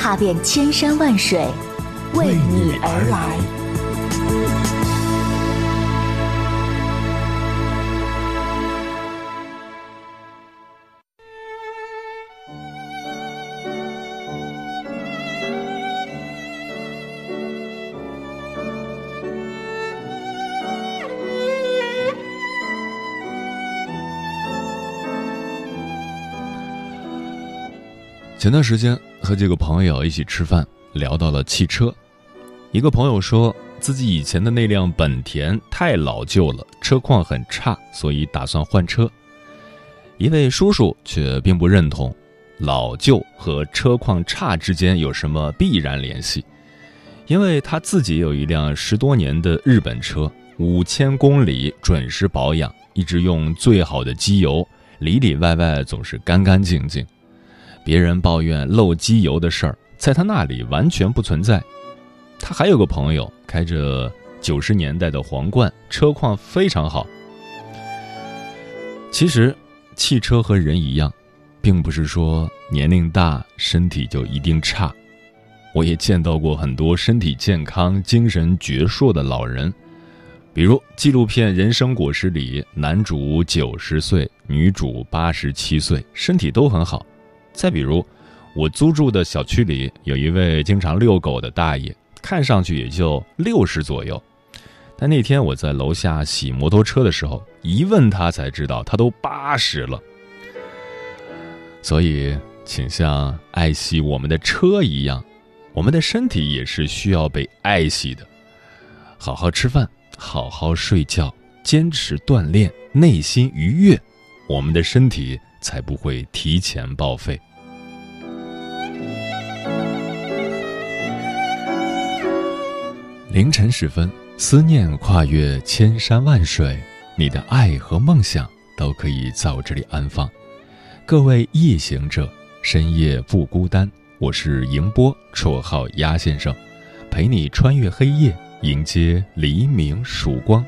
踏遍千山万水，为你而来。前段时间和几个朋友一起吃饭，聊到了汽车。一个朋友说自己以前的那辆本田太老旧了，车况很差，所以打算换车。一位叔叔却并不认同，老旧和车况差之间有什么必然联系？因为他自己有一辆十多年的日本车，五千公里准时保养，一直用最好的机油，里里外外总是干干净净。别人抱怨漏机油的事儿，在他那里完全不存在。他还有个朋友开着九十年代的皇冠，车况非常好。其实，汽车和人一样，并不是说年龄大身体就一定差。我也见到过很多身体健康、精神矍铄的老人，比如纪录片《人生果实》里，男主九十岁，女主八十七岁，身体都很好。再比如，我租住的小区里有一位经常遛狗的大爷，看上去也就六十左右。但那天我在楼下洗摩托车的时候，一问他才知道他都八十了。所以，请像爱惜我们的车一样，我们的身体也是需要被爱惜的。好好吃饭，好好睡觉，坚持锻炼，内心愉悦，我们的身体才不会提前报废。凌晨时分，思念跨越千山万水，你的爱和梦想都可以在我这里安放。各位夜行者，深夜不孤单。我是迎波，绰号鸭先生，陪你穿越黑夜，迎接黎明曙光。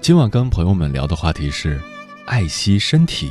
今晚跟朋友们聊的话题是：爱惜身体，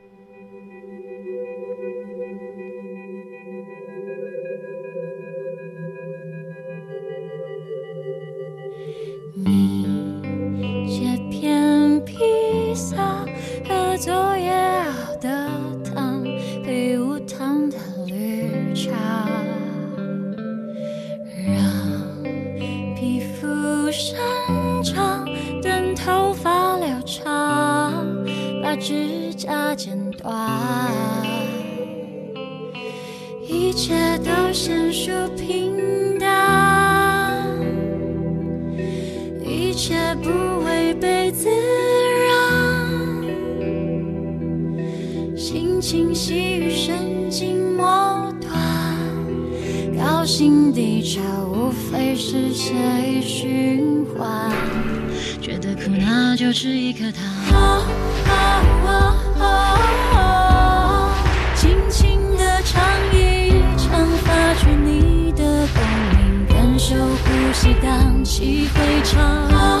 心情细雨神经末端，高兴低潮无非是血液循环，觉得苦那就吃一颗糖。轻轻地唱一唱，发觉你的共鸣，感受呼吸荡气回肠。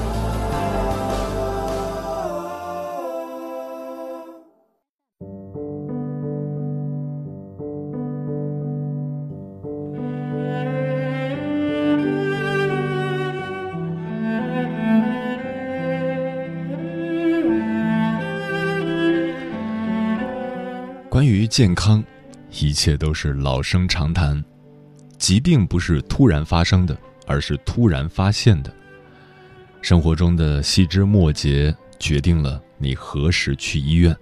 健康，一切都是老生常谈。疾病不是突然发生的，而是突然发现的。生活中的细枝末节决定了你何时去医院。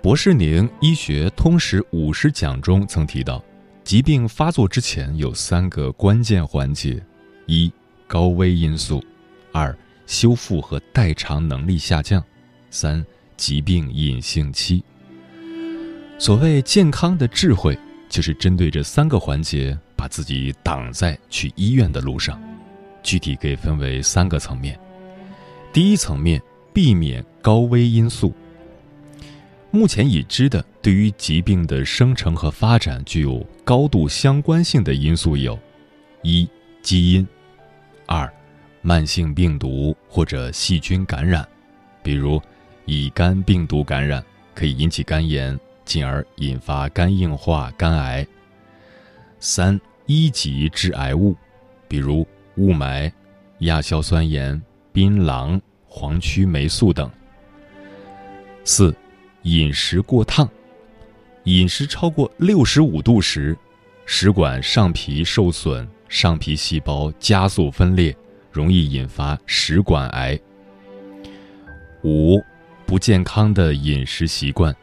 博士宁医学通识五十讲中曾提到，疾病发作之前有三个关键环节：一、高危因素；二、修复和代偿能力下降；三、疾病隐性期。所谓健康的智慧，就是针对这三个环节，把自己挡在去医院的路上。具体可以分为三个层面。第一层面，避免高危因素。目前已知的对于疾病的生成和发展具有高度相关性的因素有：一、基因；二、慢性病毒或者细菌感染，比如乙肝病毒感染可以引起肝炎。进而引发肝硬化、肝癌。三一级致癌物，比如雾霾、亚硝酸盐、槟榔、黄曲霉素等。四饮食过烫，饮食超过六十五度时，食管上皮受损，上皮细胞加速分裂，容易引发食管癌。五不健康的饮食习惯。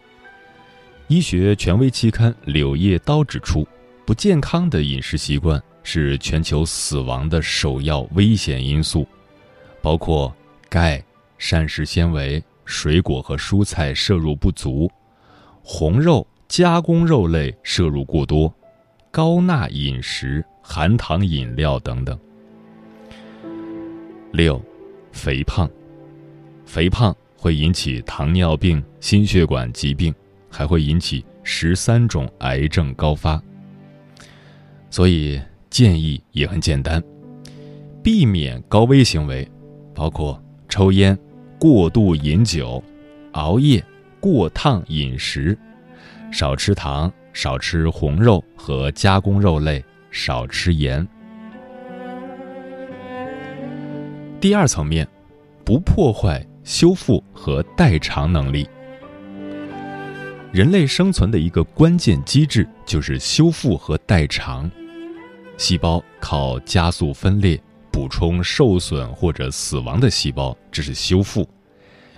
医学权威期刊《柳叶刀》指出，不健康的饮食习惯是全球死亡的首要危险因素，包括钙、膳食纤维、水果和蔬菜摄入不足、红肉、加工肉类摄入过多、高钠饮食、含糖饮料等等。六，肥胖，肥胖会引起糖尿病、心血管疾病，还会引起十三种癌症高发。所以建议也很简单，避免高危行为，包括抽烟、过度饮酒、熬夜、过烫饮食、少吃糖、少吃红肉和加工肉类、少吃盐。第二层面，不破坏修复和代偿能力。人类生存的一个关键机制就是修复和代偿。细胞靠加速分裂补充受损或者死亡的细胞，这是修复；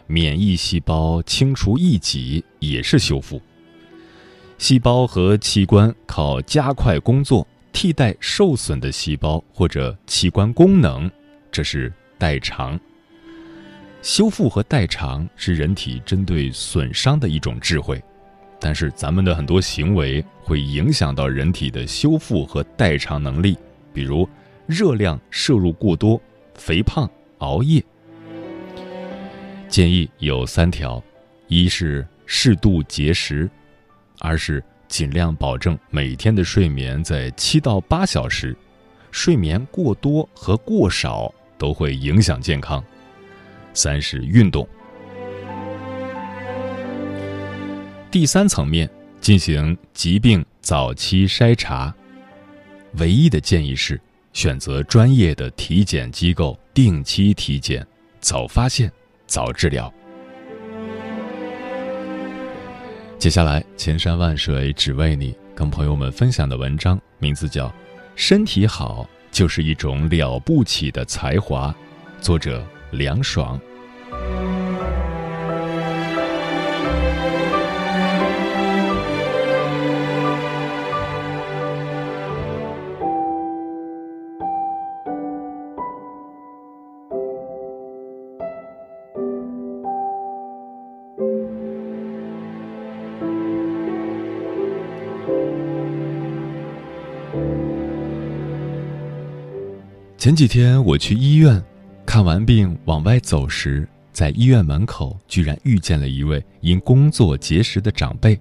免疫细胞清除异己也是修复。细胞和器官靠加快工作替代受损的细胞或者器官功能，这是代偿。修复和代偿是人体针对损伤的一种智慧。但是咱们的很多行为会影响到人体的修复和代偿能力，比如热量摄入过多、肥胖、熬夜。建议有三条：一是适度节食，二是尽量保证每天的睡眠在七到八小时，睡眠过多和过少都会影响健康；三是运动。第三层面进行疾病早期筛查，唯一的建议是选择专业的体检机构定期体检，早发现，早治疗。接下来，千山万水只为你，跟朋友们分享的文章名字叫《身体好就是一种了不起的才华》，作者梁爽。前几天我去医院看完病往外走时，在医院门口居然遇见了一位因工作结识的长辈。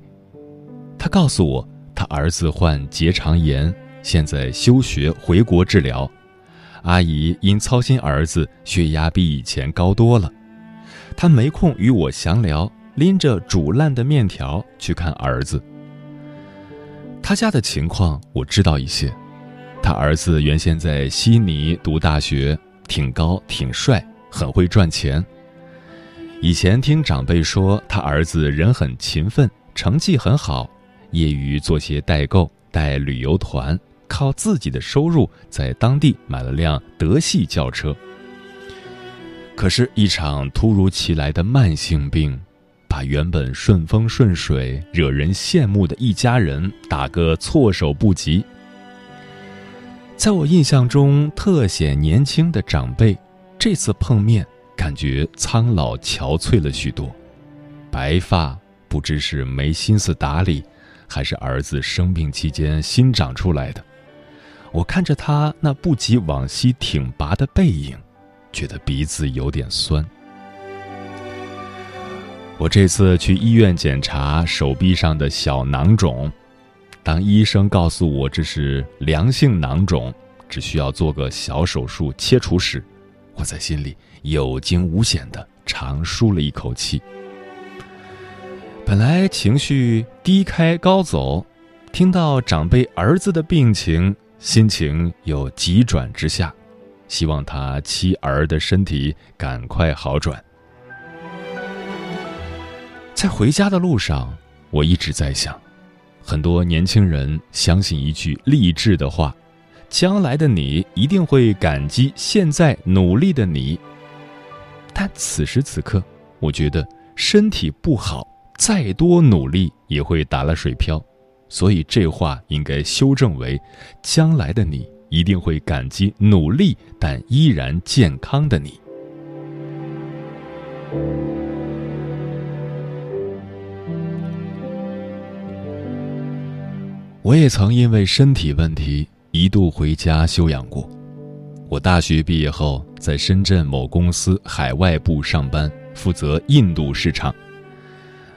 他告诉我，他儿子患结肠炎，现在休学回国治疗。阿姨因操心儿子，血压比以前高多了。他没空与我详聊，拎着煮烂的面条去看儿子。他家的情况我知道一些。他儿子原先在悉尼读大学，挺高挺帅，很会赚钱。以前听长辈说，他儿子人很勤奋，成绩很好，业余做些代购，带旅游团，靠自己的收入在当地买了辆德系轿车。可是，一场突如其来的慢性病，把原本顺风顺水、惹人羡慕的一家人打个措手不及。在我印象中特显年轻的长辈，这次碰面感觉苍老憔悴了许多，白发不知是没心思打理，还是儿子生病期间新长出来的。我看着他那不及往昔挺拔的背影，觉得鼻子有点酸。我这次去医院检查手臂上的小囊肿。当医生告诉我这是良性囊肿，只需要做个小手术切除时，我在心里有惊无险的长舒了一口气。本来情绪低开高走，听到长辈儿子的病情，心情又急转直下，希望他妻儿的身体赶快好转。在回家的路上，我一直在想。很多年轻人相信一句励志的话：“将来的你一定会感激现在努力的你。”但此时此刻，我觉得身体不好，再多努力也会打了水漂，所以这话应该修正为：“将来的你一定会感激努力但依然健康的你。”我也曾因为身体问题一度回家休养过。我大学毕业后在深圳某公司海外部上班，负责印度市场。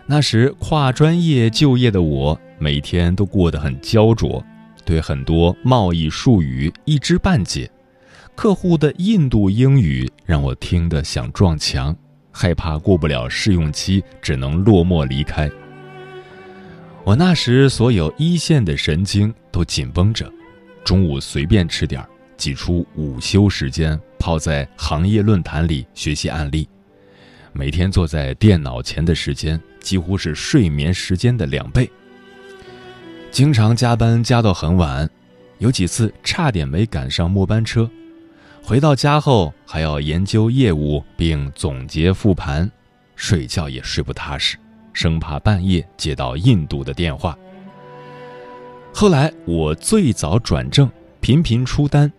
那时跨专业就业的我，每天都过得很焦灼，对很多贸易术语一知半解。客户的印度英语让我听得想撞墙，害怕过不了试用期，只能落寞离开。我那时所有一线的神经都紧绷着，中午随便吃点，挤出午休时间泡在行业论坛里学习案例，每天坐在电脑前的时间几乎是睡眠时间的两倍。经常加班加到很晚，有几次差点没赶上末班车。回到家后还要研究业务并总结复盘，睡觉也睡不踏实，生怕半夜接到印度的电话。后来我最早转正，频频出单。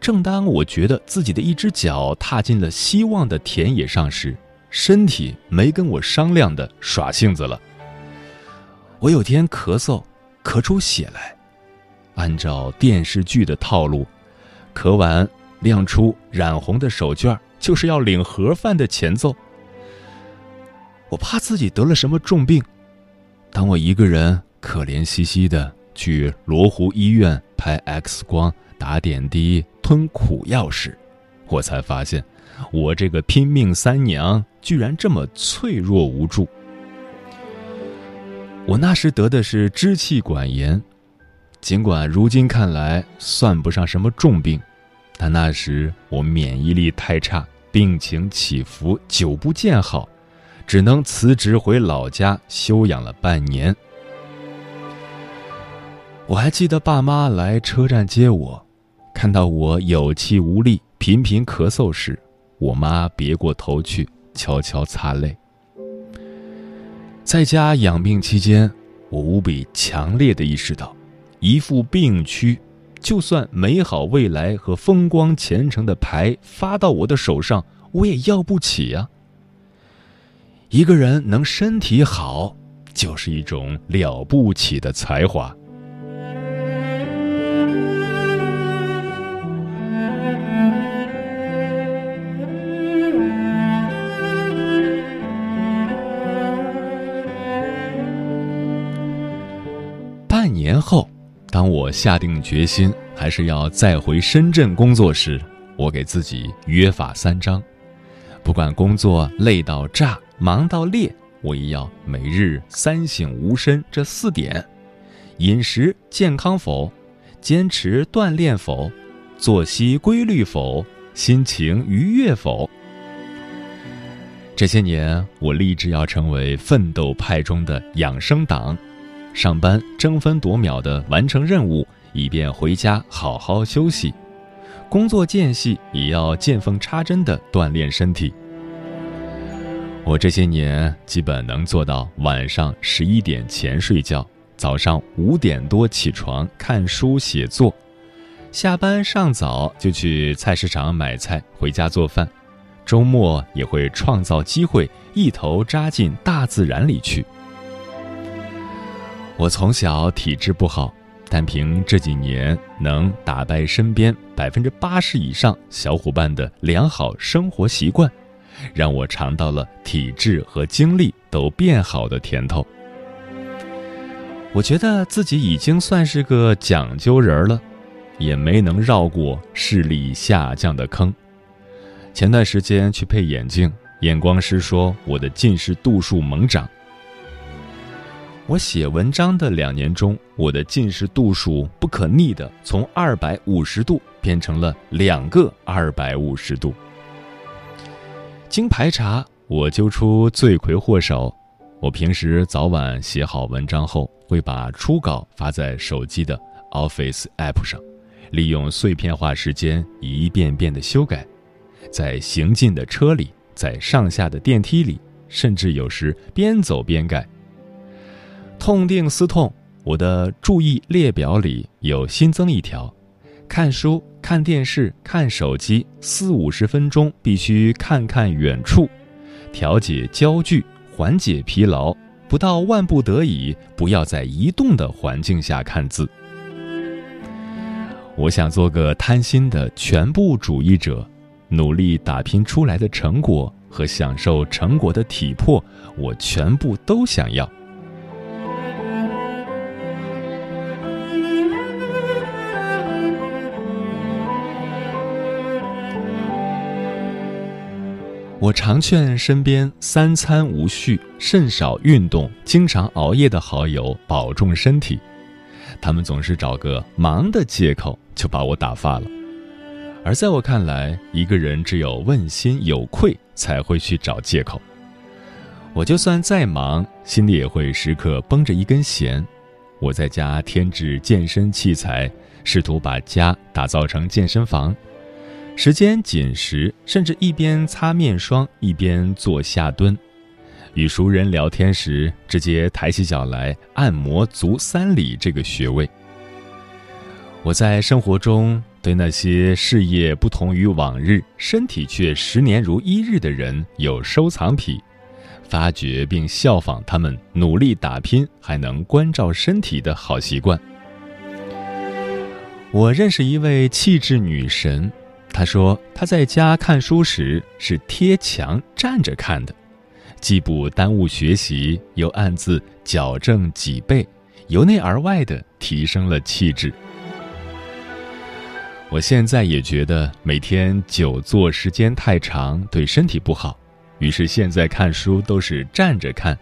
正当我觉得自己的一只脚踏进了希望的田野上时，身体没跟我商量的耍性子了。我有天咳嗽，咳出血来，按照电视剧的套路，咳完。亮出染红的手绢，就是要领盒饭的前奏。我怕自己得了什么重病，当我一个人可怜兮兮的去罗湖医院拍 X 光、打点滴、吞苦药时，我才发现，我这个拼命三娘居然这么脆弱无助。我那时得的是支气管炎，尽管如今看来算不上什么重病。但那时我免疫力太差，病情起伏，久不见好，只能辞职回老家休养了半年。我还记得爸妈来车站接我，看到我有气无力、频频咳嗽时，我妈别过头去，悄悄擦泪。在家养病期间，我无比强烈的意识到，一副病躯。就算美好未来和风光前程的牌发到我的手上，我也要不起呀。一个人能身体好，就是一种了不起的才华。半年后。当我下定决心还是要再回深圳工作时，我给自己约法三章：不管工作累到炸、忙到裂，我也要每日三省吾身这四点：饮食健康否？坚持锻炼否？作息规律否？心情愉悦否？这些年，我立志要成为奋斗派中的养生党。上班争分夺秒地完成任务，以便回家好好休息；工作间隙也要见缝插针地锻炼身体。我这些年基本能做到晚上十一点前睡觉，早上五点多起床看书写作，下班上早就去菜市场买菜回家做饭，周末也会创造机会一头扎进大自然里去。我从小体质不好，但凭这几年能打败身边百分之八十以上小伙伴的良好生活习惯，让我尝到了体质和精力都变好的甜头。我觉得自己已经算是个讲究人了，也没能绕过视力下降的坑。前段时间去配眼镜，眼光师说我的近视度数猛涨。我写文章的两年中，我的近视度数不可逆的从二百五十度变成了两个二百五十度。经排查，我揪出罪魁祸首。我平时早晚写好文章后，会把初稿发在手机的 Office App 上，利用碎片化时间一遍遍的修改，在行进的车里，在上下的电梯里，甚至有时边走边改。痛定思痛，我的注意列表里有新增一条：看书、看电视、看手机，四五十分钟必须看看远处，调节焦距，缓解疲劳。不到万不得已，不要在移动的环境下看字。我想做个贪心的全部主义者，努力打拼出来的成果和享受成果的体魄，我全部都想要。我常劝身边三餐无序、甚少运动、经常熬夜的好友保重身体，他们总是找个忙的借口就把我打发了。而在我看来，一个人只有问心有愧，才会去找借口。我就算再忙，心里也会时刻绷着一根弦。我在家添置健身器材，试图把家打造成健身房。时间紧时，甚至一边擦面霜一边做下蹲；与熟人聊天时，直接抬起脚来按摩足三里这个穴位。我在生活中对那些事业不同于往日，身体却十年如一日的人有收藏癖，发掘并效仿他们努力打拼还能关照身体的好习惯。我认识一位气质女神。他说：“他在家看书时是贴墙站着看的，既不耽误学习，又暗自矫正脊背，由内而外的提升了气质。”我现在也觉得每天久坐时间太长对身体不好，于是现在看书都是站着看，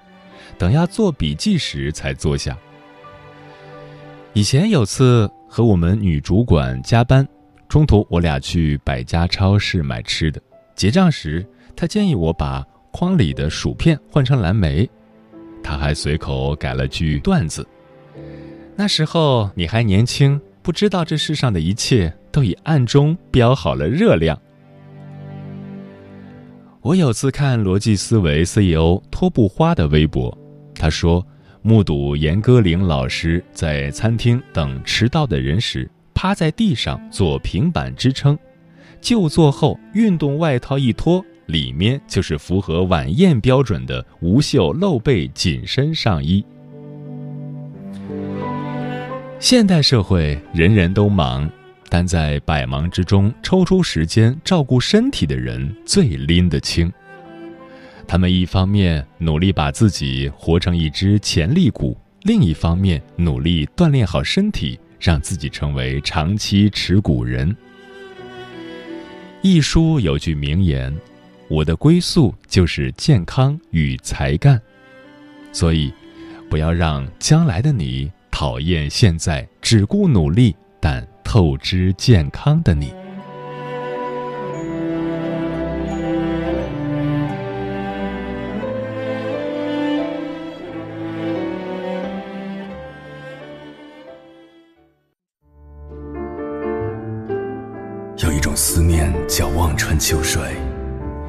等要做笔记时才坐下。以前有次和我们女主管加班。中途我俩去百家超市买吃的，结账时他建议我把筐里的薯片换成蓝莓，他还随口改了句段子：“那时候你还年轻，不知道这世上的一切都已暗中标好了热量。”我有次看逻辑思维 CEO 托布花的微博，他说目睹严歌苓老师在餐厅等迟到的人时。趴在地上做平板支撑，就坐后运动外套一脱，里面就是符合晚宴标准的无袖露背紧身上衣。现代社会人人都忙，但在百忙之中抽出时间照顾身体的人最拎得清。他们一方面努力把自己活成一只潜力股，另一方面努力锻炼好身体。让自己成为长期持股人。一书有句名言：“我的归宿就是健康与才干。”所以，不要让将来的你讨厌现在只顾努力但透支健康的你。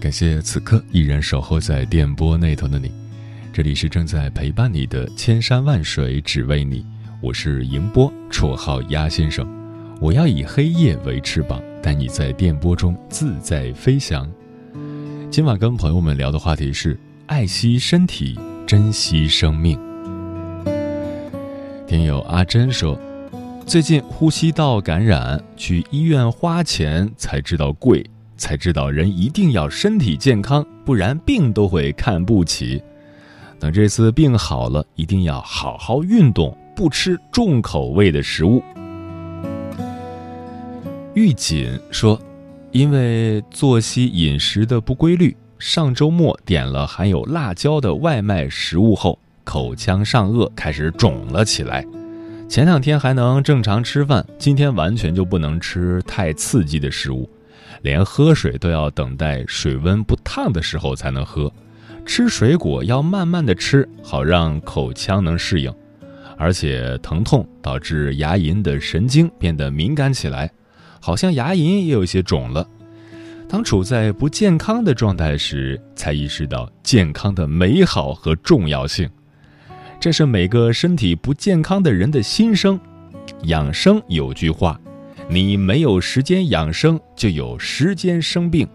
感谢此刻依然守候在电波那头的你，这里是正在陪伴你的千山万水只为你，我是迎波，绰号鸭先生。我要以黑夜为翅膀，带你在电波中自在飞翔。今晚跟朋友们聊的话题是：爱惜身体，珍惜生命。听友阿珍说，最近呼吸道感染，去医院花钱才知道贵。才知道人一定要身体健康，不然病都会看不起。等这次病好了，一定要好好运动，不吃重口味的食物。玉锦说：“因为作息饮食的不规律，上周末点了含有辣椒的外卖食物后，口腔上颚开始肿了起来。前两天还能正常吃饭，今天完全就不能吃太刺激的食物。”连喝水都要等待水温不烫的时候才能喝，吃水果要慢慢的吃，好让口腔能适应。而且疼痛导致牙龈的神经变得敏感起来，好像牙龈也有些肿了。当处在不健康的状态时，才意识到健康的美好和重要性。这是每个身体不健康的人的心声。养生有句话：“你没有时间养生，就有时间生病。”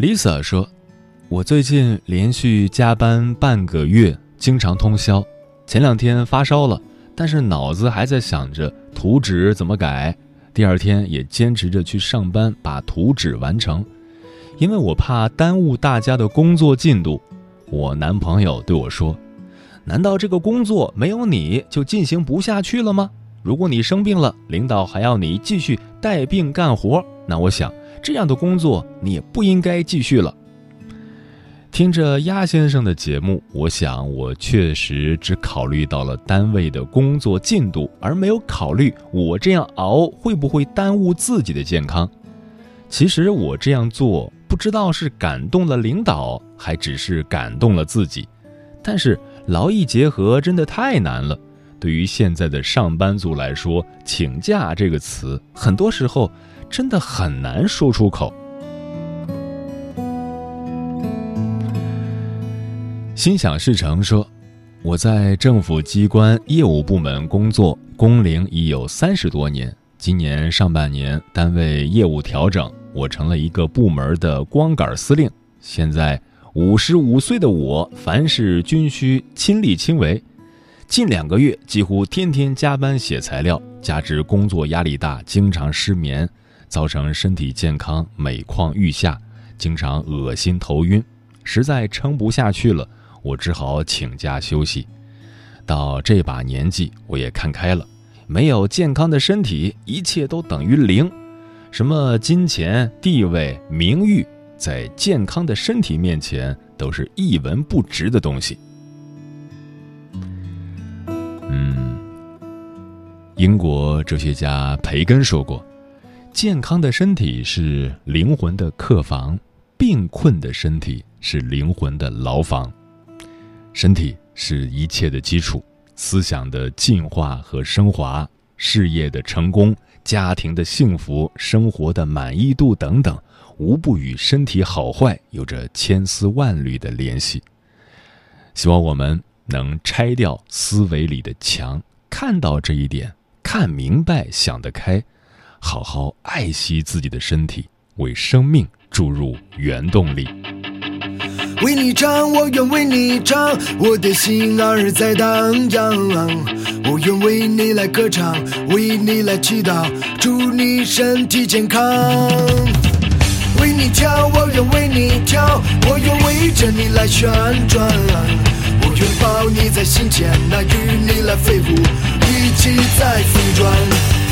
Lisa 说：“我最近连续加班半个月，经常通宵。前两天发烧了，但是脑子还在想着图纸怎么改。第二天也坚持着去上班，把图纸完成。因为我怕耽误大家的工作进度。我男朋友对我说：‘难道这个工作没有你就进行不下去了吗？如果你生病了，领导还要你继续带病干活，那我想。’”这样的工作你也不应该继续了。听着鸭先生的节目，我想我确实只考虑到了单位的工作进度，而没有考虑我这样熬会不会耽误自己的健康。其实我这样做，不知道是感动了领导，还只是感动了自己。但是劳逸结合真的太难了。对于现在的上班族来说，请假这个词，很多时候。真的很难说出口。心想事成说：“我在政府机关业务部门工作，工龄已有三十多年。今年上半年，单位业务调整，我成了一个部门的光杆司令。现在五十五岁的我，凡事均需亲力亲为。近两个月，几乎天天加班写材料，加之工作压力大，经常失眠。”造成身体健康每况愈下，经常恶心头晕，实在撑不下去了，我只好请假休息。到这把年纪，我也看开了，没有健康的身体，一切都等于零。什么金钱、地位、名誉，在健康的身体面前都是一文不值的东西。嗯，英国哲学家培根说过。健康的身体是灵魂的客房，病困的身体是灵魂的牢房。身体是一切的基础，思想的进化和升华，事业的成功，家庭的幸福，生活的满意度等等，无不与身体好坏有着千丝万缕的联系。希望我们能拆掉思维里的墙，看到这一点，看明白，想得开。好好爱惜自己的身体，为生命注入原动力。为你唱，我愿为你唱，我的心儿在荡漾。我愿为你来歌唱，为你来祈祷，祝你身体健康。为你跳，我愿为你跳，我愿围着你来旋转。我愿抱你在心间，那与你来飞舞，一起在旋转。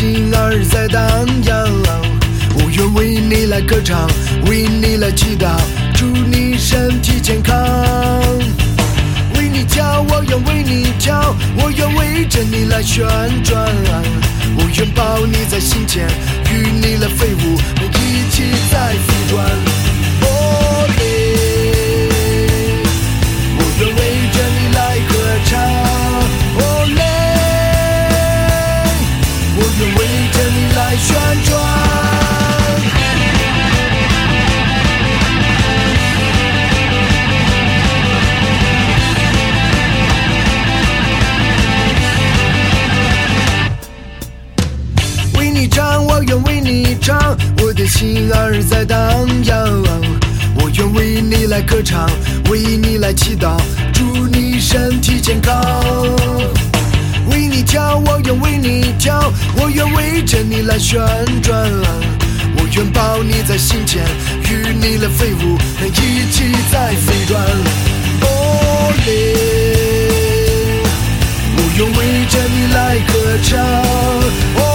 心儿在荡漾，我愿为你来歌唱，为你来祈祷，祝你身体健康。为你跳，我愿为你跳，我愿围着你来旋转，我愿抱你在心间，与你来飞舞，一起在旋转。旋转，我愿抱你在心间，与你来飞舞，一起在飞转。哦耶，我愿为着你来歌唱。